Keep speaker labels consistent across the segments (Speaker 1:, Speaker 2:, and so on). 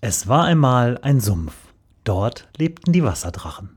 Speaker 1: Es war einmal ein Sumpf. Dort lebten die Wasserdrachen.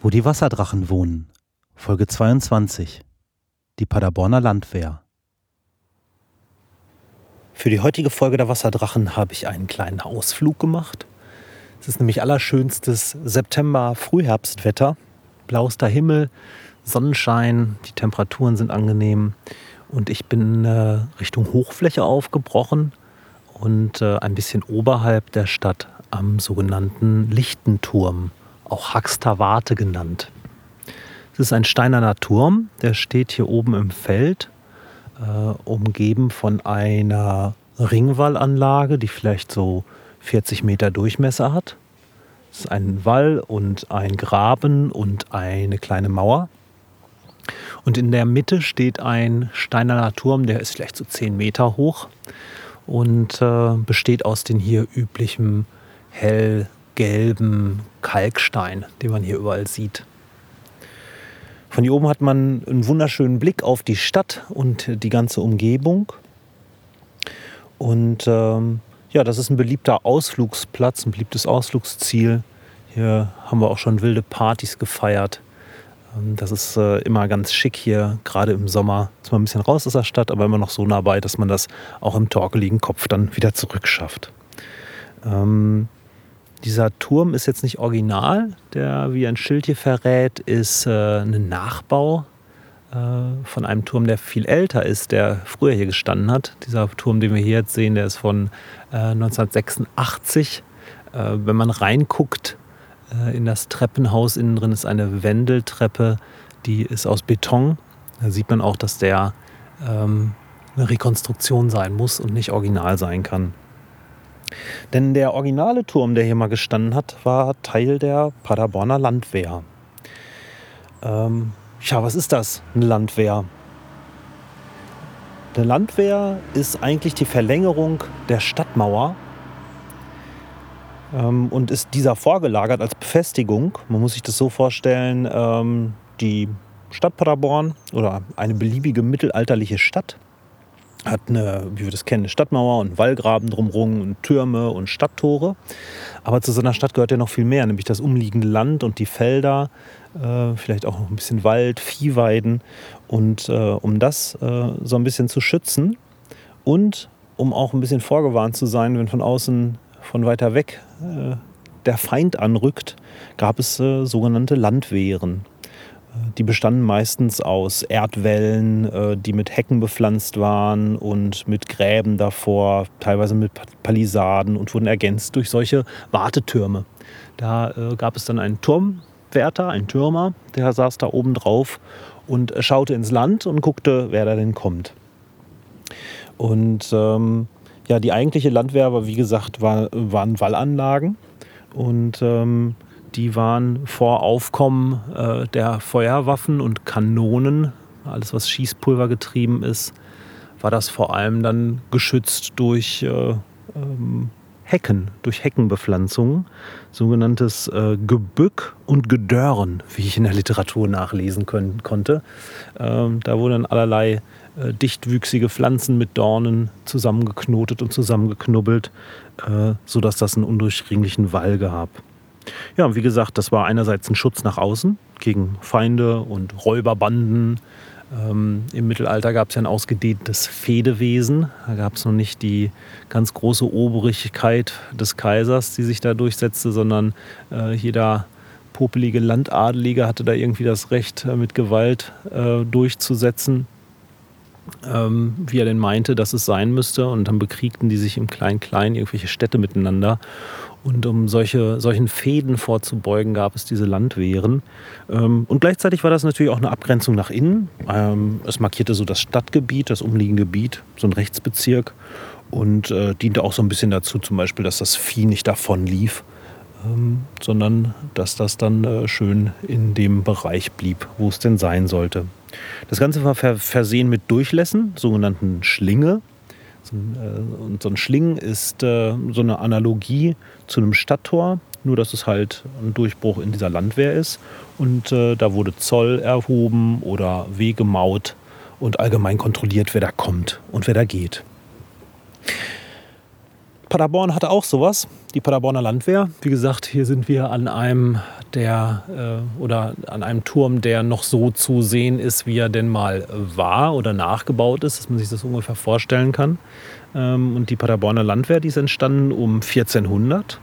Speaker 1: Wo die Wasserdrachen wohnen. Folge 22. Die Paderborner Landwehr. Für die heutige Folge der Wasserdrachen habe ich einen kleinen Ausflug gemacht. Es ist nämlich allerschönstes September-Frühherbstwetter. Blauster Himmel, Sonnenschein, die Temperaturen sind angenehm. Und ich bin äh, Richtung Hochfläche aufgebrochen und äh, ein bisschen oberhalb der Stadt am sogenannten Lichtenturm, auch Haxter Warte genannt. Es ist ein steinerner Turm, der steht hier oben im Feld umgeben von einer Ringwallanlage, die vielleicht so 40 Meter Durchmesser hat. Es ist ein Wall und ein Graben und eine kleine Mauer. Und in der Mitte steht ein steinerner Turm, der ist vielleicht so 10 Meter hoch und äh, besteht aus den hier üblichen hellgelben Kalkstein, den man hier überall sieht. Von hier oben hat man einen wunderschönen Blick auf die Stadt und die ganze Umgebung. Und ähm, ja, das ist ein beliebter Ausflugsplatz, ein beliebtes Ausflugsziel. Hier haben wir auch schon wilde Partys gefeiert. Ähm, das ist äh, immer ganz schick hier, gerade im Sommer. Ist mal ein bisschen raus aus der Stadt, aber immer noch so nah bei, dass man das auch im torkeligen Kopf dann wieder zurückschafft. Ähm, dieser Turm ist jetzt nicht original, der wie ein Schild hier verrät, ist äh, ein Nachbau äh, von einem Turm, der viel älter ist, der früher hier gestanden hat. Dieser Turm, den wir hier jetzt sehen, der ist von äh, 1986. Äh, wenn man reinguckt äh, in das Treppenhaus, innen drin ist eine Wendeltreppe, die ist aus Beton. Da sieht man auch, dass der ähm, eine Rekonstruktion sein muss und nicht original sein kann. Denn der originale Turm, der hier mal gestanden hat, war Teil der Paderborner Landwehr. Ähm, ja, was ist das, eine Landwehr? Eine Landwehr ist eigentlich die Verlängerung der Stadtmauer ähm, und ist dieser vorgelagert als Befestigung. Man muss sich das so vorstellen, ähm, die Stadt Paderborn oder eine beliebige mittelalterliche Stadt hat eine, wie wir das kennen, eine Stadtmauer und Wallgraben drumherum und Türme und Stadttore. Aber zu so einer Stadt gehört ja noch viel mehr, nämlich das umliegende Land und die Felder, äh, vielleicht auch noch ein bisschen Wald, Viehweiden. Und äh, um das äh, so ein bisschen zu schützen und um auch ein bisschen vorgewarnt zu sein, wenn von außen, von weiter weg äh, der Feind anrückt, gab es äh, sogenannte Landwehren. Die bestanden meistens aus Erdwällen, äh, die mit Hecken bepflanzt waren und mit Gräben davor, teilweise mit Palisaden und wurden ergänzt durch solche Wartetürme. Da äh, gab es dann einen Turmwärter, einen Türmer, der saß da oben drauf und schaute ins Land und guckte, wer da denn kommt. Und ähm, ja, die eigentliche Landwehr wie gesagt, war, waren Wallanlagen. Und ähm, die waren vor Aufkommen äh, der Feuerwaffen und Kanonen, alles was Schießpulver getrieben ist, war das vor allem dann geschützt durch äh, ähm, Hecken, durch Heckenbepflanzungen, sogenanntes äh, Gebück und Gedörren, wie ich in der Literatur nachlesen können, konnte. Ähm, da wurden dann allerlei äh, dichtwüchsige Pflanzen mit Dornen zusammengeknotet und zusammengeknubbelt, äh, sodass das einen undurchdringlichen Wall gab. Ja, und wie gesagt, das war einerseits ein Schutz nach außen gegen Feinde und Räuberbanden. Ähm, Im Mittelalter gab es ja ein ausgedehntes Fehdewesen. Da gab es noch nicht die ganz große Obrigkeit des Kaisers, die sich da durchsetzte, sondern äh, jeder popelige Landadelige hatte da irgendwie das Recht, äh, mit Gewalt äh, durchzusetzen, ähm, wie er denn meinte, dass es sein müsste. Und dann bekriegten die sich im Klein-Klein irgendwelche Städte miteinander. Und um solche, solchen Fäden vorzubeugen, gab es diese Landwehren. Ähm, und gleichzeitig war das natürlich auch eine Abgrenzung nach innen. Ähm, es markierte so das Stadtgebiet, das umliegende Gebiet, so ein Rechtsbezirk. Und äh, diente auch so ein bisschen dazu, zum Beispiel, dass das Vieh nicht davon lief, ähm, sondern dass das dann äh, schön in dem Bereich blieb, wo es denn sein sollte. Das Ganze war versehen mit Durchlässen, sogenannten Schlinge. So ein, äh, und so ein Schling ist äh, so eine Analogie zu einem Stadttor, nur dass es halt ein Durchbruch in dieser Landwehr ist. Und äh, da wurde Zoll erhoben oder Wege maut und allgemein kontrolliert, wer da kommt und wer da geht. Paderborn hatte auch sowas, die Paderborner Landwehr. Wie gesagt, hier sind wir an einem der äh, oder an einem Turm, der noch so zu sehen ist, wie er denn mal war oder nachgebaut ist, dass man sich das ungefähr vorstellen kann. Ähm, und die Paderborner Landwehr, die ist entstanden um 1400.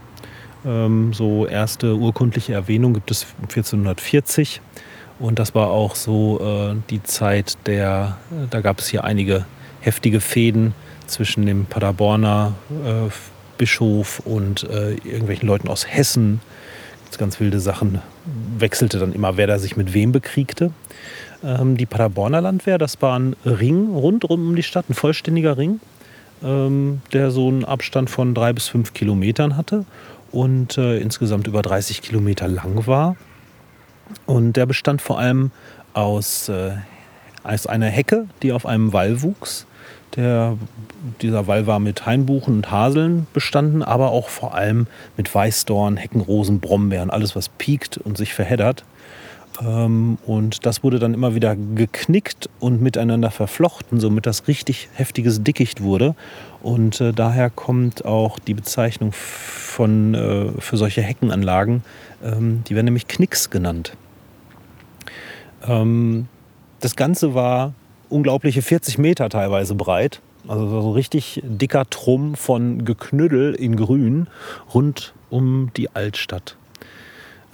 Speaker 1: Ähm, so erste urkundliche Erwähnung gibt es 1440. Und das war auch so äh, die Zeit der, äh, da gab es hier einige heftige Fäden zwischen dem Paderborner äh, Bischof und äh, irgendwelchen Leuten aus Hessen. Ganz, ganz wilde Sachen. Wechselte dann immer, wer da sich mit wem bekriegte. Ähm, die Paderborner Landwehr, das war ein Ring rundherum um die Stadt, ein vollständiger Ring, ähm, der so einen Abstand von drei bis fünf Kilometern hatte und äh, insgesamt über 30 Kilometer lang war. Und der bestand vor allem aus, äh, aus einer Hecke, die auf einem Wall wuchs. Der, dieser Wall war mit Hainbuchen und Haseln bestanden, aber auch vor allem mit Weißdorn, Heckenrosen, Brombeeren, alles was piekt und sich verheddert. Ähm, und das wurde dann immer wieder geknickt und miteinander verflochten, somit das richtig heftiges Dickicht wurde. Und äh, daher kommt auch die Bezeichnung von, äh, für solche Heckenanlagen, ähm, die werden nämlich Knicks genannt. Ähm, das Ganze war unglaubliche 40 Meter teilweise breit. Also so richtig dicker Trumm von Geknüddel in Grün rund um die Altstadt.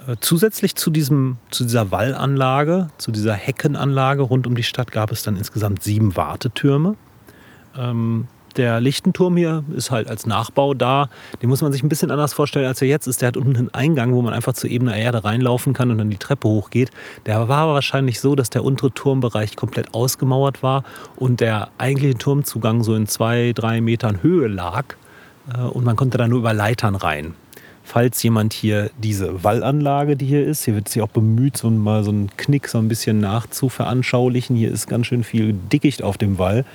Speaker 1: Äh, zusätzlich zu, diesem, zu dieser Wallanlage, zu dieser Heckenanlage rund um die Stadt gab es dann insgesamt sieben Wartetürme. Ähm, der Lichtenturm hier ist halt als Nachbau da. Den muss man sich ein bisschen anders vorstellen, als er jetzt ist. Der hat unten einen Eingang, wo man einfach zu ebener Erde reinlaufen kann und dann die Treppe hochgeht. Der war wahrscheinlich so, dass der untere Turmbereich komplett ausgemauert war und der eigentliche Turmzugang so in zwei, drei Metern Höhe lag. Äh, und man konnte da nur über Leitern rein falls jemand hier diese Wallanlage, die hier ist, hier wird sich auch bemüht, so mal so einen Knick so ein bisschen nachzuveranschaulichen. Hier ist ganz schön viel Dickicht auf dem Wall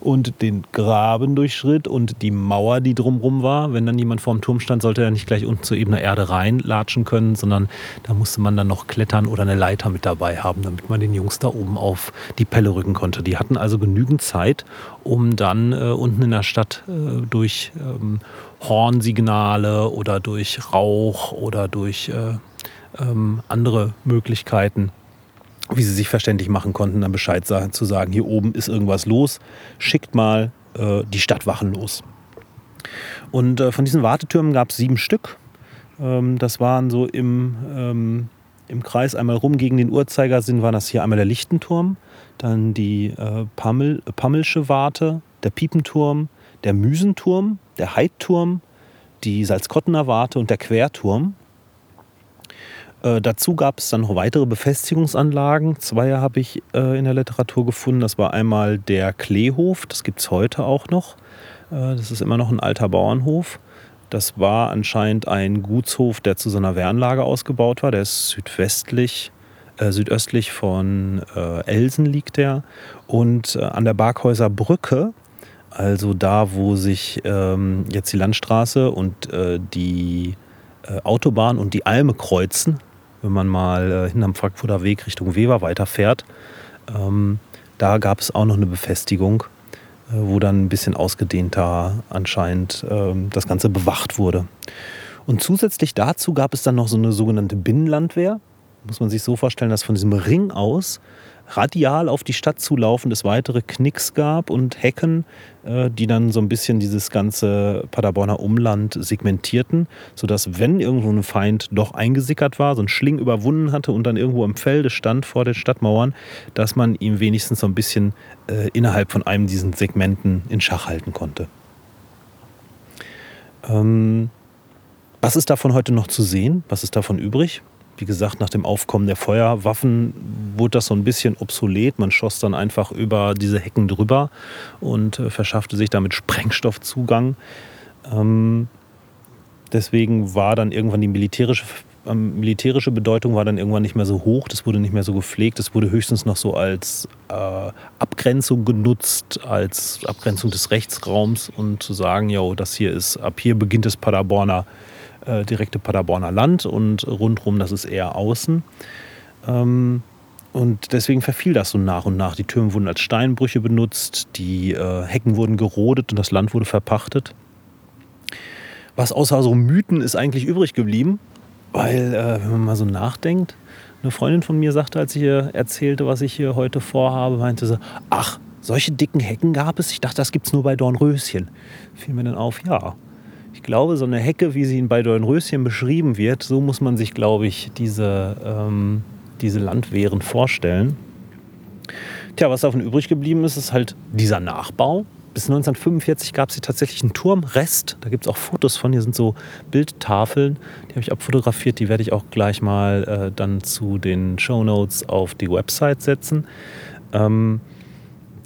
Speaker 1: und den Graben durchschritt und die Mauer, die drumrum war. Wenn dann jemand vorm Turm stand, sollte er nicht gleich unten zu ebener Erde reinlatschen können, sondern da musste man dann noch klettern oder eine Leiter mit dabei haben, damit man den Jungs da oben auf die Pelle rücken konnte. Die hatten also genügend Zeit, um dann äh, unten in der Stadt äh, durch ähm, Hornsignale oder durch Rauch oder durch äh, ähm, andere Möglichkeiten wie sie sich verständlich machen konnten, dann Bescheid zu sagen, hier oben ist irgendwas los, schickt mal äh, die Stadtwachen los. Und äh, von diesen Wartetürmen gab es sieben Stück. Ähm, das waren so im, ähm, im Kreis einmal rum gegen den Uhrzeigersinn, war das hier einmal der Lichtenturm, dann die äh, Pammel, Pammelsche Warte, der Piepenturm, der Müsenturm, der Heidturm, die Salzkottener Warte und der Querturm. Äh, dazu gab es dann noch weitere Befestigungsanlagen. Zwei habe ich äh, in der Literatur gefunden. Das war einmal der Kleehof, das gibt es heute auch noch. Äh, das ist immer noch ein alter Bauernhof. Das war anscheinend ein Gutshof, der zu so einer Wehranlage ausgebaut war. Der ist südwestlich, äh, südöstlich von äh, Elsen liegt der. Und an der Barkhäuser Brücke, also da, wo sich ähm, jetzt die Landstraße und die Autobahn und die Alme kreuzen, wenn man mal äh, hinterm Frankfurter Weg Richtung Weber weiterfährt. Ähm, da gab es auch noch eine Befestigung, äh, wo dann ein bisschen ausgedehnter anscheinend ähm, das Ganze bewacht wurde. Und zusätzlich dazu gab es dann noch so eine sogenannte Binnenlandwehr. Muss man sich so vorstellen, dass von diesem Ring aus radial auf die Stadt zulaufen es weitere Knicks gab und Hecken, äh, die dann so ein bisschen dieses ganze Paderborner Umland segmentierten, sodass, wenn irgendwo ein Feind doch eingesickert war, so ein Schling überwunden hatte und dann irgendwo im Felde stand vor den Stadtmauern, dass man ihm wenigstens so ein bisschen äh, innerhalb von einem diesen Segmenten in Schach halten konnte. Ähm, was ist davon heute noch zu sehen? Was ist davon übrig? Wie gesagt, nach dem Aufkommen der Feuerwaffen wurde das so ein bisschen obsolet. Man schoss dann einfach über diese Hecken drüber und äh, verschaffte sich damit Sprengstoffzugang. Ähm, deswegen war dann irgendwann die militärische ähm, militärische Bedeutung war dann irgendwann nicht mehr so hoch, das wurde nicht mehr so gepflegt, das wurde höchstens noch so als äh, Abgrenzung genutzt, als Abgrenzung des Rechtsraums und zu sagen, ja, das hier ist, ab hier beginnt das Paderborner, äh, direkte Paderborner Land und rundherum, das ist eher außen. Ähm, und deswegen verfiel das so nach und nach. Die Türme wurden als Steinbrüche benutzt, die äh, Hecken wurden gerodet und das Land wurde verpachtet. Was außer so Mythen ist eigentlich übrig geblieben, weil, äh, wenn man mal so nachdenkt, eine Freundin von mir sagte, als ich ihr erzählte, was ich hier heute vorhabe, meinte sie, ach, solche dicken Hecken gab es? Ich dachte, das gibt es nur bei Dornröschen. Fiel mir dann auf, ja. Ich glaube, so eine Hecke, wie sie bei Dornröschen beschrieben wird, so muss man sich, glaube ich, diese, ähm, diese Landwehren vorstellen. Tja, was davon übrig geblieben ist, ist halt dieser Nachbau. Bis 1945 gab es hier tatsächlich einen Turmrest. Da gibt es auch Fotos von. Hier sind so Bildtafeln. Die habe ich abfotografiert. Die werde ich auch gleich mal äh, dann zu den Show Notes auf die Website setzen. Ähm,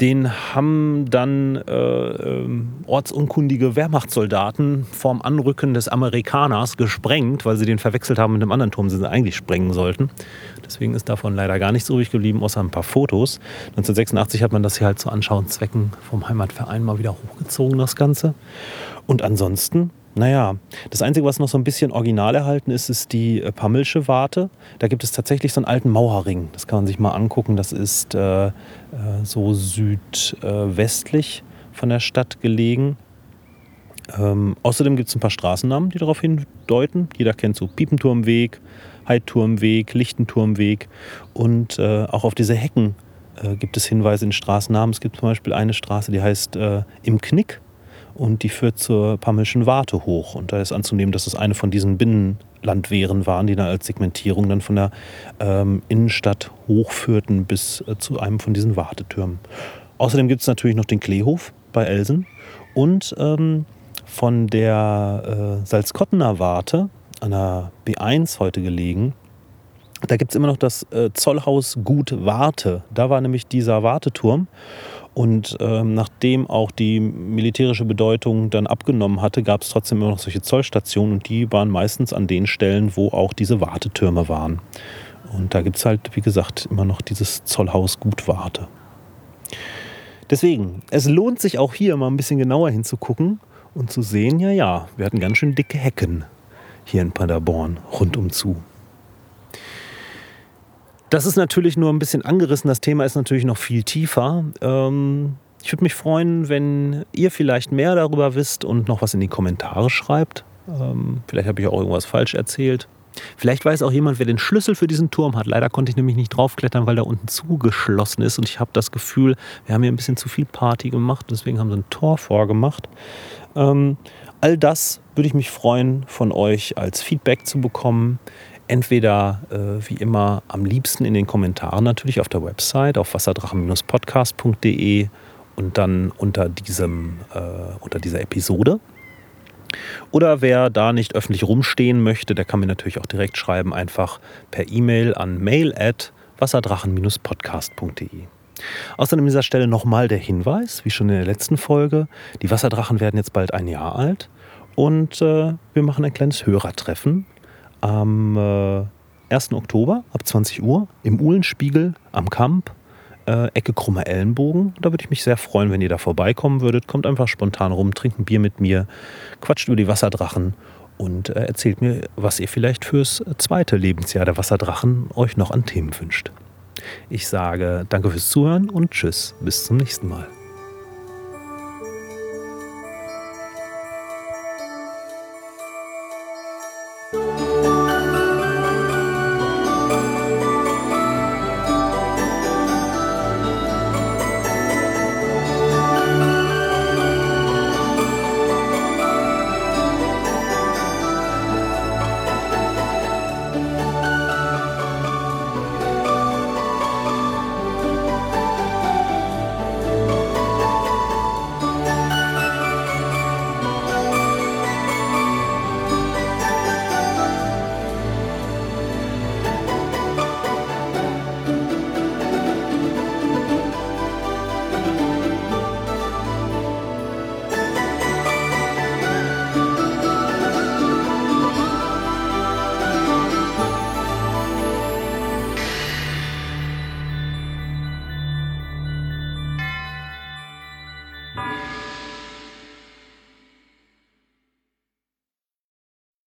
Speaker 1: den haben dann äh, ähm, ortsunkundige Wehrmachtssoldaten vorm Anrücken des Amerikaners gesprengt, weil sie den verwechselt haben mit einem anderen Turm, den sie eigentlich sprengen sollten. Deswegen ist davon leider gar nichts übrig geblieben, außer ein paar Fotos. 1986 hat man das hier halt zu Anschauungszwecken vom Heimatverein mal wieder hochgezogen, das Ganze. Und ansonsten naja, das Einzige, was noch so ein bisschen original erhalten ist, ist die äh, Pammelsche Warte. Da gibt es tatsächlich so einen alten Mauerring. Das kann man sich mal angucken. Das ist äh, äh so südwestlich äh, von der Stadt gelegen. Ähm, außerdem gibt es ein paar Straßennamen, die darauf hindeuten. Jeder kennt so Piepenturmweg, Heidturmweg, Lichtenturmweg. Und auch auf diese Hecken gibt es Hinweise in Straßennamen. Es gibt zum Beispiel eine Straße, die heißt Im Knick und die führt zur Pammelschen Warte hoch. Und da ist anzunehmen, dass es eine von diesen Binnenlandwehren waren, die dann als Segmentierung dann von der ähm, Innenstadt hochführten bis äh, zu einem von diesen Wartetürmen. Außerdem gibt es natürlich noch den Kleehof bei Elsen und ähm, von der äh, Salzkottener Warte an der B1 heute gelegen. Da gibt es immer noch das äh, Zollhaus Gut Warte. Da war nämlich dieser Warteturm. Und ähm, nachdem auch die militärische Bedeutung dann abgenommen hatte, gab es trotzdem immer noch solche Zollstationen und die waren meistens an den Stellen, wo auch diese Wartetürme waren. Und da gibt es halt, wie gesagt, immer noch dieses Zollhaus Gutwarte. Deswegen, es lohnt sich auch hier mal ein bisschen genauer hinzugucken und zu sehen, ja, ja, wir hatten ganz schön dicke Hecken hier in Paderborn rundum zu. Das ist natürlich nur ein bisschen angerissen. Das Thema ist natürlich noch viel tiefer. Ähm, ich würde mich freuen, wenn ihr vielleicht mehr darüber wisst und noch was in die Kommentare schreibt. Ähm, vielleicht habe ich auch irgendwas falsch erzählt. Vielleicht weiß auch jemand, wer den Schlüssel für diesen Turm hat. Leider konnte ich nämlich nicht draufklettern, weil da unten zugeschlossen ist. Und ich habe das Gefühl, wir haben hier ein bisschen zu viel Party gemacht. Deswegen haben sie ein Tor vorgemacht. Ähm, all das würde ich mich freuen, von euch als Feedback zu bekommen entweder äh, wie immer am liebsten in den Kommentaren natürlich auf der Website auf wasserdrachen-podcast.de und dann unter, diesem, äh, unter dieser Episode. Oder wer da nicht öffentlich rumstehen möchte, der kann mir natürlich auch direkt schreiben, einfach per E-Mail an mail at wasserdrachen-podcast.de. Außerdem an dieser Stelle nochmal der Hinweis, wie schon in der letzten Folge, die Wasserdrachen werden jetzt bald ein Jahr alt und äh, wir machen ein kleines Hörertreffen am äh, 1. Oktober ab 20 Uhr im Uhlenspiegel am Kamp, äh, Ecke Krummer Ellenbogen. Da würde ich mich sehr freuen, wenn ihr da vorbeikommen würdet. Kommt einfach spontan rum, trinkt ein Bier mit mir, quatscht über die Wasserdrachen und äh, erzählt mir, was ihr vielleicht fürs zweite Lebensjahr der Wasserdrachen euch noch an Themen wünscht. Ich sage danke fürs Zuhören und tschüss, bis zum nächsten Mal.